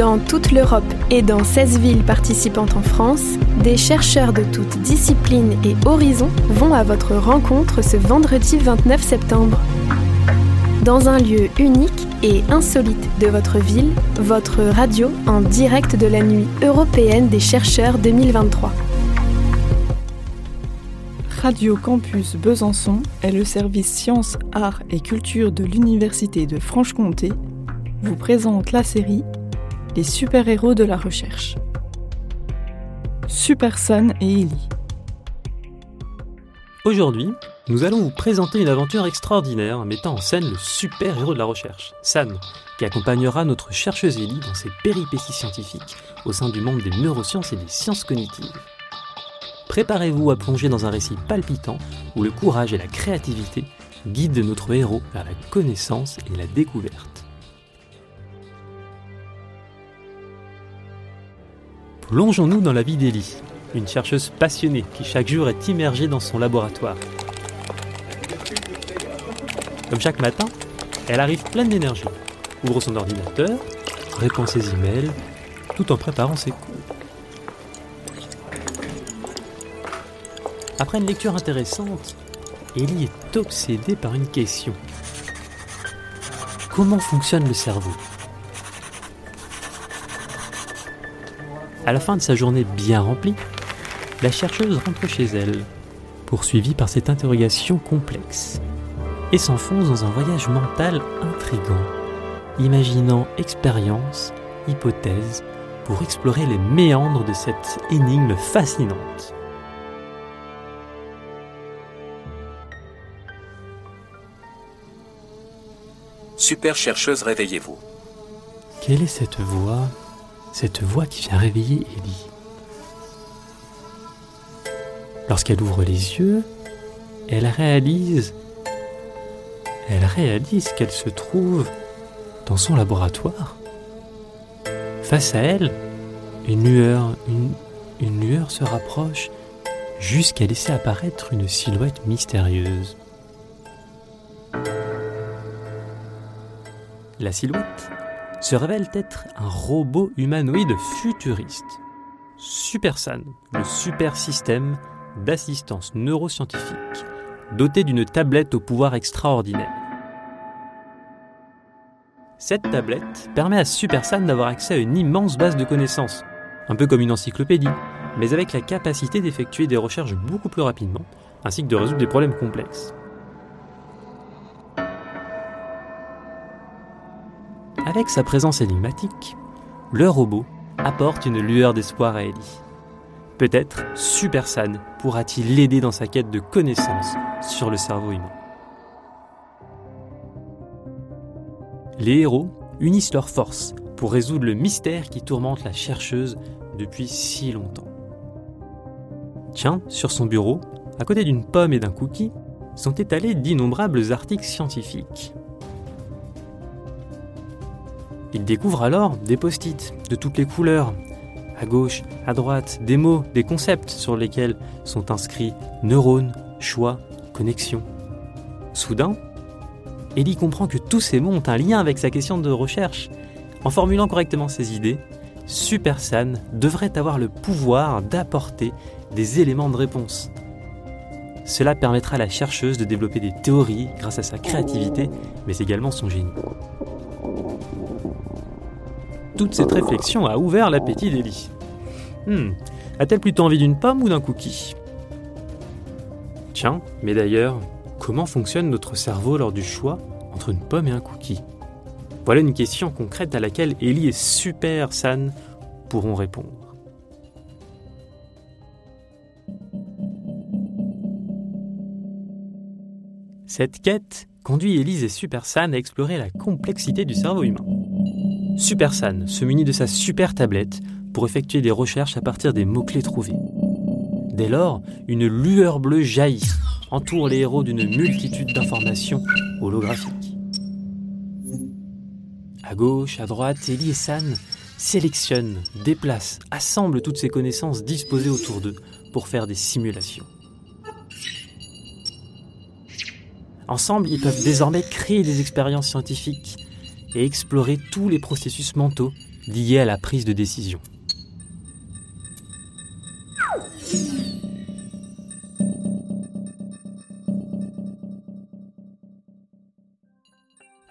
Dans toute l'Europe et dans 16 villes participantes en France, des chercheurs de toutes disciplines et horizons vont à votre rencontre ce vendredi 29 septembre. Dans un lieu unique et insolite de votre ville, votre radio en direct de la nuit européenne des chercheurs 2023. Radio Campus Besançon est le service sciences, arts et culture de l'Université de Franche-Comté vous présente la série Super-héros de la recherche. Super San et Ellie. Aujourd'hui, nous allons vous présenter une aventure extraordinaire mettant en scène le super-héros de la recherche, San, qui accompagnera notre chercheuse Ellie dans ses péripéties scientifiques au sein du monde des neurosciences et des sciences cognitives. Préparez-vous à plonger dans un récit palpitant où le courage et la créativité guident notre héros vers la connaissance et la découverte. Plongeons-nous dans la vie d'Ellie, une chercheuse passionnée qui chaque jour est immergée dans son laboratoire. Comme chaque matin, elle arrive pleine d'énergie, ouvre son ordinateur, répond ses emails, tout en préparant ses cours. Après une lecture intéressante, Ellie est obsédée par une question. Comment fonctionne le cerveau? À la fin de sa journée bien remplie, la chercheuse rentre chez elle, poursuivie par cette interrogation complexe, et s'enfonce dans un voyage mental intrigant, imaginant expériences, hypothèses, pour explorer les méandres de cette énigme fascinante. Super chercheuse, réveillez-vous. Quelle est cette voix Cette voix qui vient réveiller Ellie. Lorsqu'elle ouvre les yeux, elle réalise elle réalise qu'elle se trouve dans son laboratoire. Face à elle, une lueur, une, une lueur se rapproche jusqu'à laisser apparaître une silhouette mystérieuse. La silhouette se révèle être un robot humanoïde futuriste. SuperSan, le super système d'assistance neuroscientifique, doté d'une tablette au pouvoir extraordinaire. Cette tablette permet à SuperSan d'avoir accès à une immense base de connaissances, un peu comme une encyclopédie, mais avec la capacité d'effectuer des recherches beaucoup plus rapidement, ainsi que de résoudre des problèmes complexes. Avec sa présence énigmatique, le robot apporte une lueur d'espoir à Ellie. Peut-être SuperSan pourra-t-il l'aider dans sa quête de connaissances sur le cerveau humain. Les héros unissent leurs forces pour résoudre le mystère qui tourmente la chercheuse depuis si longtemps. Tiens, sur son bureau, à côté d'une pomme et d'un cookie, sont étalés d'innombrables articles scientifiques. Il découvre alors des post-it de toutes les couleurs, à gauche, à droite, des mots, des concepts sur lesquels sont inscrits neurones, choix, connexion. Soudain, Ellie comprend que tous ces mots ont un lien avec sa question de recherche. En formulant correctement ses idées, SuperSan devrait avoir le pouvoir d'apporter des éléments de réponse. Cela permettra à la chercheuse de développer des théories grâce à sa créativité, mais également son génie. Toute cette réflexion a ouvert l'appétit d'Ellie. Hmm, a-t-elle plutôt envie d'une pomme ou d'un cookie? Tiens, mais d'ailleurs, comment fonctionne notre cerveau lors du choix entre une pomme et un cookie? Voilà une question concrète à laquelle Ellie et Super San pourront répondre. Cette quête conduit Elise et Super San à explorer la complexité du cerveau humain. Super San se munit de sa super tablette pour effectuer des recherches à partir des mots-clés trouvés. Dès lors, une lueur bleue jaillit, entoure les héros d'une multitude d'informations holographiques. À gauche, à droite, Ellie et San sélectionnent, déplacent, assemblent toutes ces connaissances disposées autour d'eux pour faire des simulations. Ensemble, ils peuvent désormais créer des expériences scientifiques et explorer tous les processus mentaux liées à la prise de décision.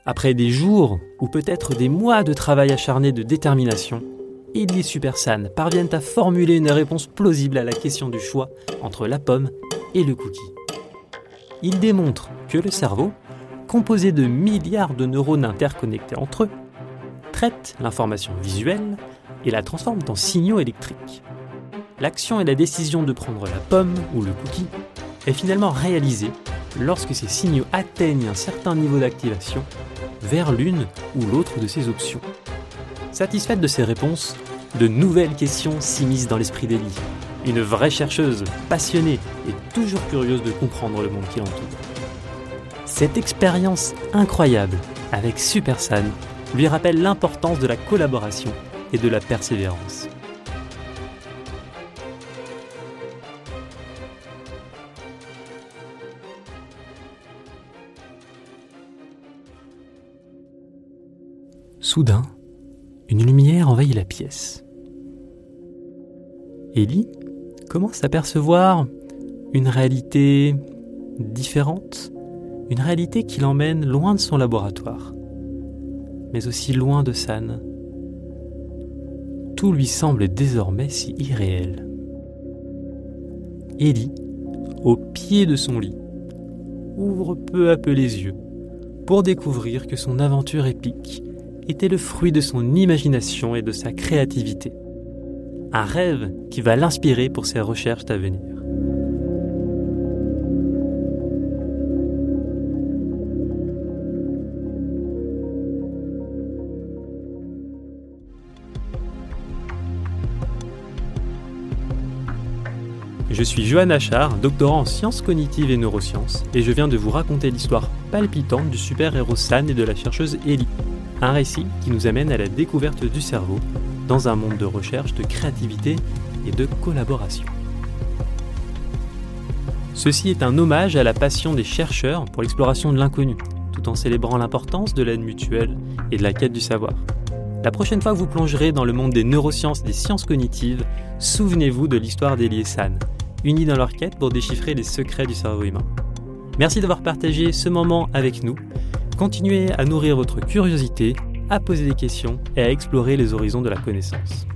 Après des jours ou peut-être des mois de travail acharné de détermination, et Supersan parviennent à formuler une réponse plausible à la question du choix entre la pomme et le cookie. Ils démontrent que le cerveau, composé de milliards de neurones interconnectés entre eux, traite l'information visuelle et la transforme en signaux électriques. L'action et la décision de prendre la pomme ou le cookie est finalement réalisée lorsque ces signaux atteignent un certain niveau d'activation vers l'une ou l'autre de ces options. Satisfaite de ces réponses, de nouvelles questions s'immiscent dans l'esprit d'Elie, une vraie chercheuse, passionnée et toujours curieuse de comprendre le monde qui l'entoure. Cette expérience incroyable avec Supersan lui rappelle l'importance de la collaboration et de la persévérance. Soudain, une lumière envahit la pièce. Ellie commence à percevoir une réalité différente, une réalité qui l'emmène loin de son laboratoire, mais aussi loin de San. Tout lui semble désormais si irréel. Ellie, au pied de son lit, ouvre peu à peu les yeux pour découvrir que son aventure épique était le fruit de son imagination et de sa créativité. Un rêve qui va l'inspirer pour ses recherches à venir. Je suis Johan Achard, doctorant en sciences cognitives et neurosciences, et je viens de vous raconter l'histoire palpitante du super-héros San et de la chercheuse Ellie. Un récit qui nous amène à la découverte du cerveau dans un monde de recherche, de créativité et de collaboration. Ceci est un hommage à la passion des chercheurs pour l'exploration de l'inconnu, tout en célébrant l'importance de l'aide mutuelle et de la quête du savoir. La prochaine fois que vous plongerez dans le monde des neurosciences et des sciences cognitives, souvenez-vous de l'histoire d'Elie San, unis dans leur quête pour déchiffrer les secrets du cerveau humain. Merci d'avoir partagé ce moment avec nous Continuez à nourrir votre curiosité, à poser des questions et à explorer les horizons de la connaissance.